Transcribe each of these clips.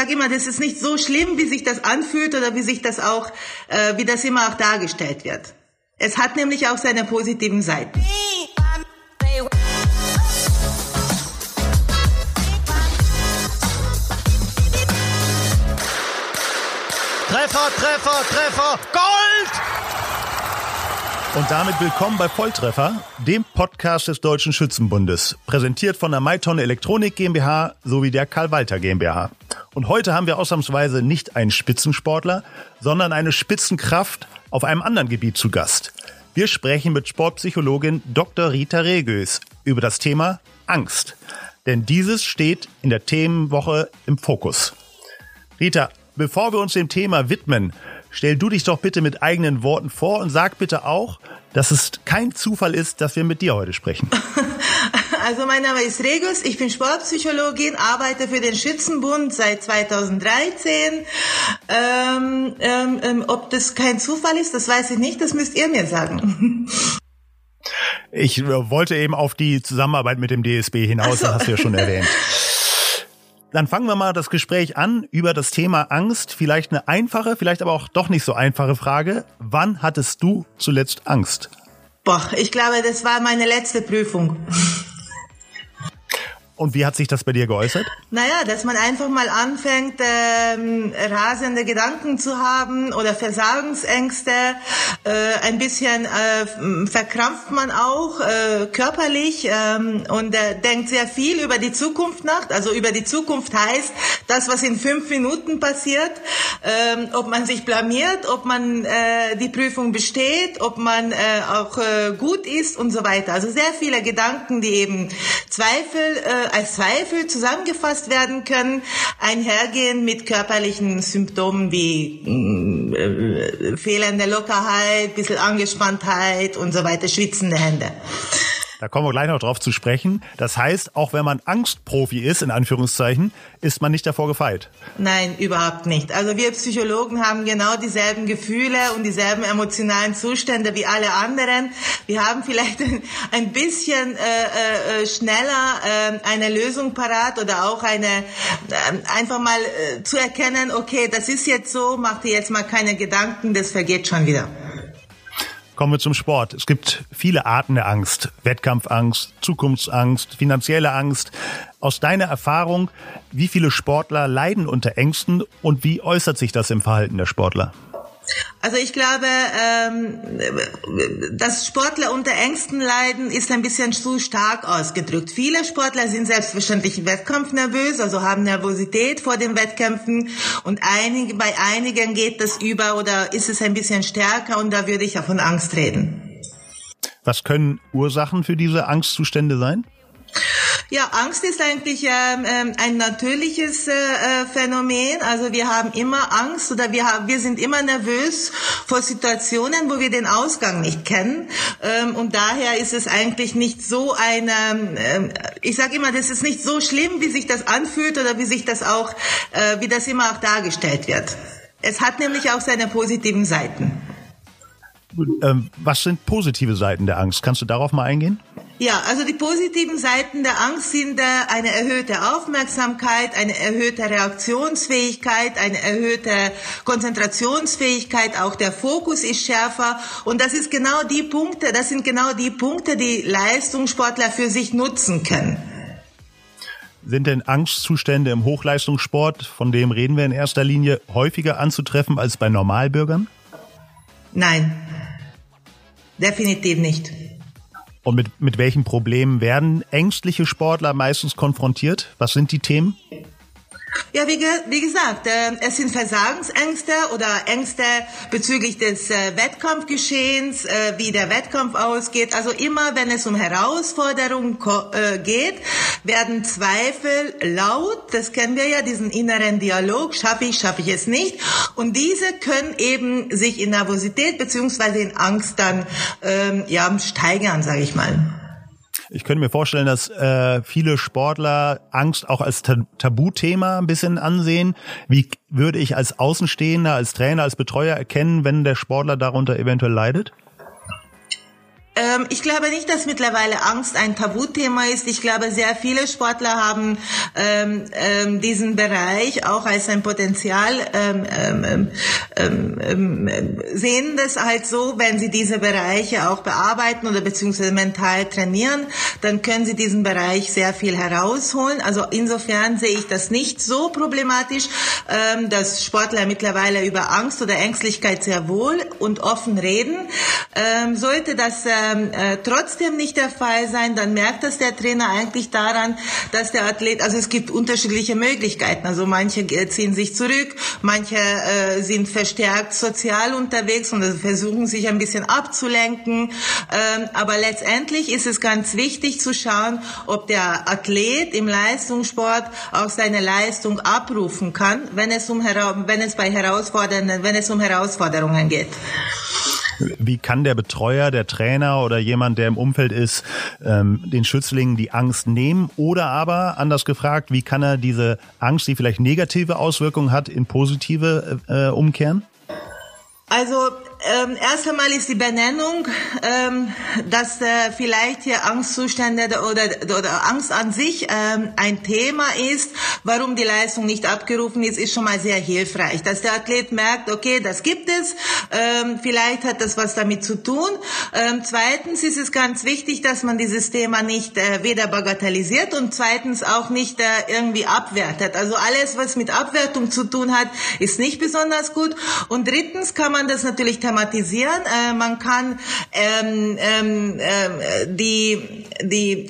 sage immer, das ist nicht so schlimm, wie sich das anfühlt oder wie sich das auch, äh, wie das immer auch dargestellt wird. Es hat nämlich auch seine positiven Seiten. Treffer, Treffer, Treffer, Gold! Und damit willkommen bei Volltreffer, dem Podcast des Deutschen Schützenbundes, präsentiert von der Maitonne Elektronik GmbH sowie der Karl Walter GmbH. Und heute haben wir ausnahmsweise nicht einen Spitzensportler, sondern eine Spitzenkraft auf einem anderen Gebiet zu Gast. Wir sprechen mit Sportpsychologin Dr. Rita Regös über das Thema Angst. Denn dieses steht in der Themenwoche im Fokus. Rita, bevor wir uns dem Thema widmen, stell du dich doch bitte mit eigenen Worten vor und sag bitte auch, dass es kein Zufall ist, dass wir mit dir heute sprechen. Also mein Name ist Regus, ich bin Sportpsychologin, arbeite für den Schützenbund seit 2013. Ähm, ähm, ähm, ob das kein Zufall ist, das weiß ich nicht, das müsst ihr mir sagen. Ich wollte eben auf die Zusammenarbeit mit dem DSB hinaus, so. das hast du ja schon erwähnt. Dann fangen wir mal das Gespräch an über das Thema Angst. Vielleicht eine einfache, vielleicht aber auch doch nicht so einfache Frage. Wann hattest du zuletzt Angst? Boah, ich glaube, das war meine letzte Prüfung. Und wie hat sich das bei dir geäußert? Naja, dass man einfach mal anfängt, ähm, rasende Gedanken zu haben oder Versagensängste. Äh, ein bisschen äh, verkrampft man auch äh, körperlich ähm, und äh, denkt sehr viel über die Zukunft nach. Also über die Zukunft heißt das, was in fünf Minuten passiert, ähm, ob man sich blamiert, ob man äh, die Prüfung besteht, ob man äh, auch äh, gut ist und so weiter. Also sehr viele Gedanken, die eben Zweifel äh, als Zweifel zusammengefasst werden können, einhergehen mit körperlichen Symptomen wie äh, fehlende Lockerheit, bisschen Angespanntheit und so weiter, schwitzende Hände. Da kommen wir gleich noch drauf zu sprechen. Das heißt, auch wenn man Angstprofi ist, in Anführungszeichen, ist man nicht davor gefeit. Nein, überhaupt nicht. Also wir Psychologen haben genau dieselben Gefühle und dieselben emotionalen Zustände wie alle anderen. Wir haben vielleicht ein bisschen äh, äh, schneller äh, eine Lösung parat oder auch eine äh, einfach mal äh, zu erkennen, okay, das ist jetzt so, mach dir jetzt mal keine Gedanken, das vergeht schon wieder. Kommen wir zum Sport. Es gibt viele Arten der Angst. Wettkampfangst, Zukunftsangst, finanzielle Angst. Aus deiner Erfahrung, wie viele Sportler leiden unter Ängsten und wie äußert sich das im Verhalten der Sportler? Also ich glaube, ähm, dass Sportler unter Ängsten leiden, ist ein bisschen zu stark ausgedrückt. Viele Sportler sind selbstverständlich wettkampfnervös, also haben Nervosität vor den Wettkämpfen und bei einigen geht das über oder ist es ein bisschen stärker und da würde ich auch von Angst reden. Was können Ursachen für diese Angstzustände sein? Ja, Angst ist eigentlich ähm, ähm, ein natürliches äh, äh, Phänomen. Also wir haben immer Angst oder wir haben, wir sind immer nervös vor Situationen, wo wir den Ausgang nicht kennen. Ähm, und daher ist es eigentlich nicht so eine, ähm, ich sage immer, das ist nicht so schlimm, wie sich das anfühlt oder wie sich das auch, äh, wie das immer auch dargestellt wird. Es hat nämlich auch seine positiven Seiten. Ähm, was sind positive Seiten der Angst? Kannst du darauf mal eingehen? Ja, also die positiven Seiten der Angst sind äh, eine erhöhte Aufmerksamkeit, eine erhöhte Reaktionsfähigkeit, eine erhöhte Konzentrationsfähigkeit, auch der Fokus ist schärfer und das ist genau die Punkte, das sind genau die Punkte, die Leistungssportler für sich nutzen können. Sind denn Angstzustände im Hochleistungssport, von dem reden wir in erster Linie, häufiger anzutreffen als bei Normalbürgern? Nein, definitiv nicht. Und mit, mit welchen Problemen werden ängstliche Sportler meistens konfrontiert? Was sind die Themen? Ja, wie, ge wie gesagt, äh, es sind Versagensängste oder Ängste bezüglich des äh, Wettkampfgeschehens, äh, wie der Wettkampf ausgeht. Also immer, wenn es um Herausforderungen äh, geht, werden Zweifel laut. Das kennen wir ja, diesen inneren Dialog. Schaffe ich, schaffe ich es nicht. Und diese können eben sich in Nervosität beziehungsweise in Angst dann ähm, ja, steigern, sage ich mal. Ich könnte mir vorstellen, dass äh, viele Sportler Angst auch als Tabuthema ein bisschen ansehen. Wie würde ich als Außenstehender, als Trainer, als Betreuer erkennen, wenn der Sportler darunter eventuell leidet? Ähm, ich glaube nicht, dass mittlerweile Angst ein Tabuthema ist. Ich glaube, sehr viele Sportler haben ähm, ähm, diesen Bereich auch als ein Potenzial, ähm, ähm, ähm, sehen das halt so, wenn sie diese Bereiche auch bearbeiten oder beziehungsweise mental trainieren, dann können sie diesen Bereich sehr viel herausholen. Also insofern sehe ich das nicht so problematisch, dass Sportler mittlerweile über Angst oder Ängstlichkeit sehr wohl und offen reden. Sollte das äh, ähm, äh, trotzdem nicht der Fall sein, dann merkt das der Trainer eigentlich daran, dass der Athlet, also es gibt unterschiedliche Möglichkeiten. Also manche ziehen sich zurück, manche äh, sind verstärkt sozial unterwegs und versuchen sich ein bisschen abzulenken. Ähm, aber letztendlich ist es ganz wichtig zu schauen, ob der Athlet im Leistungssport auch seine Leistung abrufen kann, wenn es um wenn es bei herausfordernden, wenn es um Herausforderungen geht. Wie kann der Betreuer, der Trainer oder jemand, der im Umfeld ist, ähm, den Schützlingen die Angst nehmen? Oder aber, anders gefragt, wie kann er diese Angst, die vielleicht negative Auswirkungen hat, in positive äh, umkehren? Also ähm, erst einmal ist die Benennung, ähm, dass äh, vielleicht hier Angstzustände oder, oder Angst an sich ähm, ein Thema ist, warum die Leistung nicht abgerufen ist, ist schon mal sehr hilfreich. Dass der Athlet merkt, okay, das gibt es, ähm, vielleicht hat das was damit zu tun. Ähm, zweitens ist es ganz wichtig, dass man dieses Thema nicht äh, weder bagatellisiert und zweitens auch nicht äh, irgendwie abwertet. Also alles, was mit Abwertung zu tun hat, ist nicht besonders gut. Und drittens kann man das natürlich thematisieren. Äh, man kann ähm, ähm, äh, die, die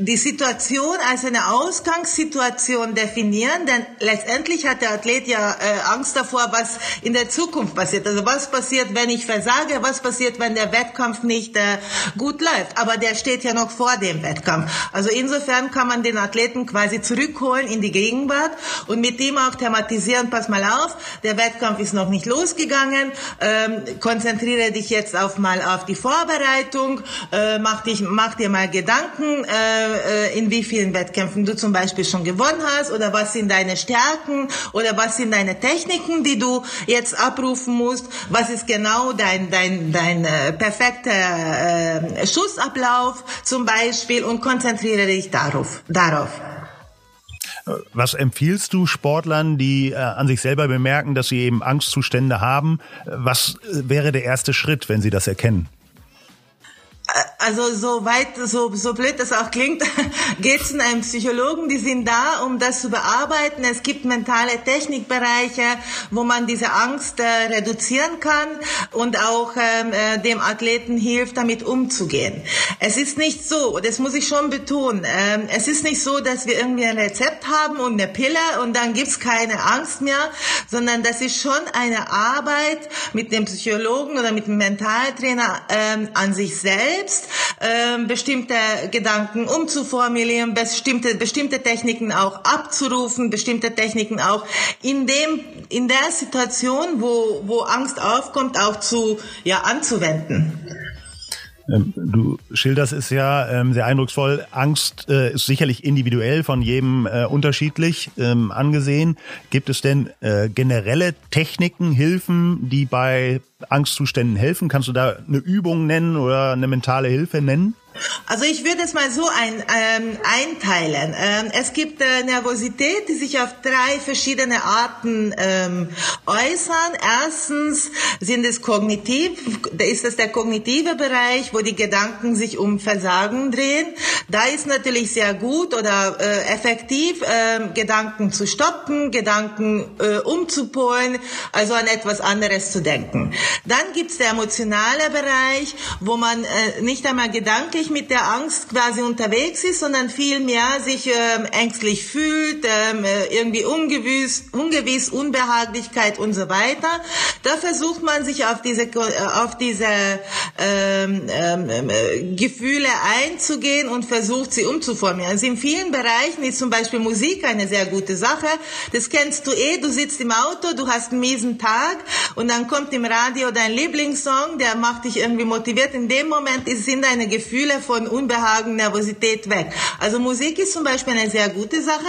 die Situation als eine Ausgangssituation definieren, denn letztendlich hat der Athlet ja äh, Angst davor, was in der Zukunft passiert. Also was passiert, wenn ich versage, was passiert, wenn der Wettkampf nicht äh, gut läuft. Aber der steht ja noch vor dem Wettkampf. Also insofern kann man den Athleten quasi zurückholen in die Gegenwart und mit ihm auch thematisieren, pass mal auf, der Wettkampf ist noch nicht losgegangen, ähm, konzentriere dich jetzt auf mal auf die Vorbereitung, äh, mach, dich, mach dir mal Gedanken, äh, äh, in wie vielen Wettkämpfen du zum Beispiel schon gewonnen hast oder was sind deine Stärken oder was sind deine Techniken, die du jetzt abrufen musst, was ist genau dein, dein, dein äh, perfekter äh, Schussablauf zum Beispiel und konzentriere dich darauf. darauf. Was empfiehlst du Sportlern, die äh, an sich selber bemerken, dass sie eben Angstzustände haben? Was äh, wäre der erste Schritt, wenn sie das erkennen? Also so weit, so, so blöd das auch klingt, geht in einem Psychologen, die sind da, um das zu bearbeiten. Es gibt mentale Technikbereiche, wo man diese Angst äh, reduzieren kann und auch ähm, äh, dem Athleten hilft, damit umzugehen. Es ist nicht so, das muss ich schon betonen, ähm, es ist nicht so, dass wir irgendwie ein Rezept haben und eine Pille und dann gibt's keine Angst mehr, sondern das ist schon eine Arbeit mit dem Psychologen oder mit dem Mentaltrainer ähm, an sich selbst, ähm, bestimmte Gedanken umzuformulieren, bestimmte, bestimmte Techniken auch abzurufen, bestimmte Techniken auch in dem, in der Situation, wo, wo Angst aufkommt, auch zu, ja, anzuwenden. Ähm, du schilderst es ja ähm, sehr eindrucksvoll. Angst äh, ist sicherlich individuell von jedem äh, unterschiedlich ähm, angesehen. Gibt es denn äh, generelle Techniken, Hilfen, die bei Angstzuständen helfen? Kannst du da eine Übung nennen oder eine mentale Hilfe nennen? Also ich würde es mal so ein, ähm, einteilen. Ähm, es gibt äh, Nervosität, die sich auf drei verschiedene Arten ähm, äußern. Erstens sind es kognitiv, ist es der kognitive Bereich, wo die Gedanken sich um Versagen drehen. Da ist natürlich sehr gut oder äh, effektiv, äh, Gedanken zu stoppen, Gedanken äh, umzupolen, also an etwas anderes zu denken. Dann gibt es der emotionale Bereich, wo man äh, nicht einmal gedanklich mit der Angst quasi unterwegs ist, sondern vielmehr sich ähm, ängstlich fühlt, ähm, äh, irgendwie ungewiss, ungewiss, Unbehaglichkeit und so weiter. Da versucht man sich auf diese, äh, auf diese ähm, ähm, äh, Gefühle einzugehen und versucht sie umzuformieren. Also in vielen Bereichen ist zum Beispiel Musik eine sehr gute Sache. Das kennst du eh, du sitzt im Auto, du hast einen miesen Tag und dann kommt im Radio dein Lieblingssong, der macht dich irgendwie motiviert. In dem Moment sind deine Gefühle Gefühle von Unbehagen, Nervosität weg. Also Musik ist zum Beispiel eine sehr gute Sache.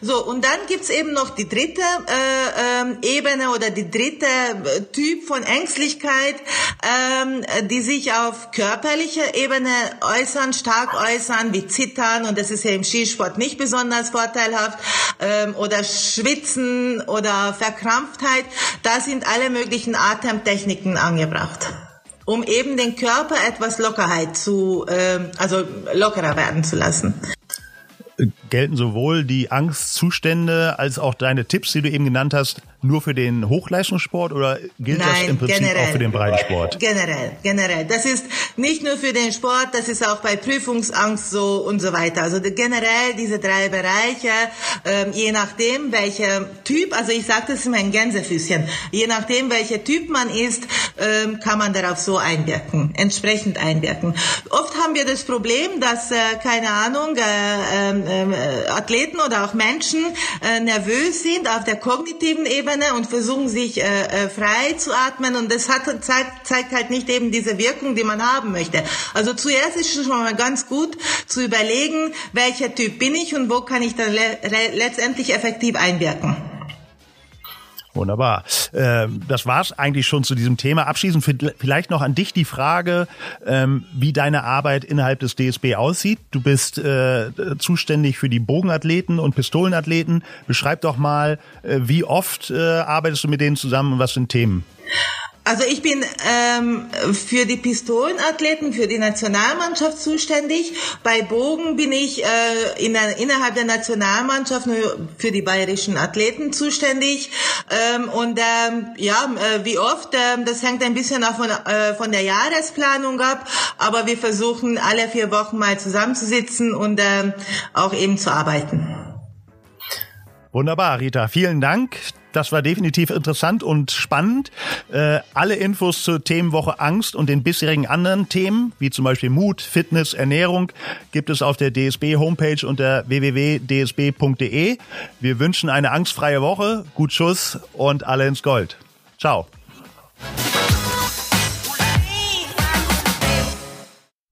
So, und dann gibt's eben noch die dritte äh, äh, Ebene oder die dritte äh, Typ von Ängstlichkeit, äh, die sich auf körperlicher Ebene äußern, stark äußern, wie Zittern, und das ist ja im Skisport nicht besonders vorteilhaft, äh, oder Schwitzen oder Verkrampftheit. Da sind alle möglichen Atemtechniken angebracht um eben den Körper etwas Lockerheit zu, äh, also lockerer werden zu lassen gelten sowohl die Angstzustände als auch deine Tipps, die du eben genannt hast, nur für den Hochleistungssport oder gilt Nein, das im Prinzip generell. auch für den Breitensport? Generell, generell. Das ist nicht nur für den Sport, das ist auch bei Prüfungsangst so und so weiter. Also generell diese drei Bereiche, ähm, je nachdem welcher Typ, also ich sage das immer ein Gänsefüßchen, je nachdem welcher Typ man ist, ähm, kann man darauf so einwirken, entsprechend einwirken. Oft haben wir das Problem, dass, äh, keine Ahnung, äh, äh, Athleten oder auch Menschen äh, nervös sind auf der kognitiven Ebene und versuchen sich äh, äh, frei zu atmen und das hat, zeigt, zeigt halt nicht eben diese Wirkung, die man haben möchte. Also zuerst ist es schon mal ganz gut zu überlegen, welcher Typ bin ich und wo kann ich dann le letztendlich effektiv einwirken. Wunderbar. Ähm, das war's eigentlich schon zu diesem Thema. Abschließend vielleicht noch an dich die Frage, ähm, wie deine Arbeit innerhalb des DSB aussieht. Du bist äh, zuständig für die Bogenathleten und Pistolenathleten. Beschreib doch mal, äh, wie oft äh, arbeitest du mit denen zusammen und was sind Themen? Also ich bin ähm, für die Pistolenathleten, für die Nationalmannschaft zuständig. Bei Bogen bin ich äh, in der, innerhalb der Nationalmannschaft nur für die bayerischen Athleten zuständig. Ähm, und ähm, ja, äh, wie oft, äh, das hängt ein bisschen auch von, äh, von der Jahresplanung ab. Aber wir versuchen alle vier Wochen mal zusammenzusitzen und äh, auch eben zu arbeiten. Wunderbar, Rita. Vielen Dank. Das war definitiv interessant und spannend. Äh, alle Infos zur Themenwoche Angst und den bisherigen anderen Themen, wie zum Beispiel Mut, Fitness, Ernährung, gibt es auf der DSB Homepage unter www.dsb.de. Wir wünschen eine angstfreie Woche, gut Schuss und alle ins Gold. Ciao.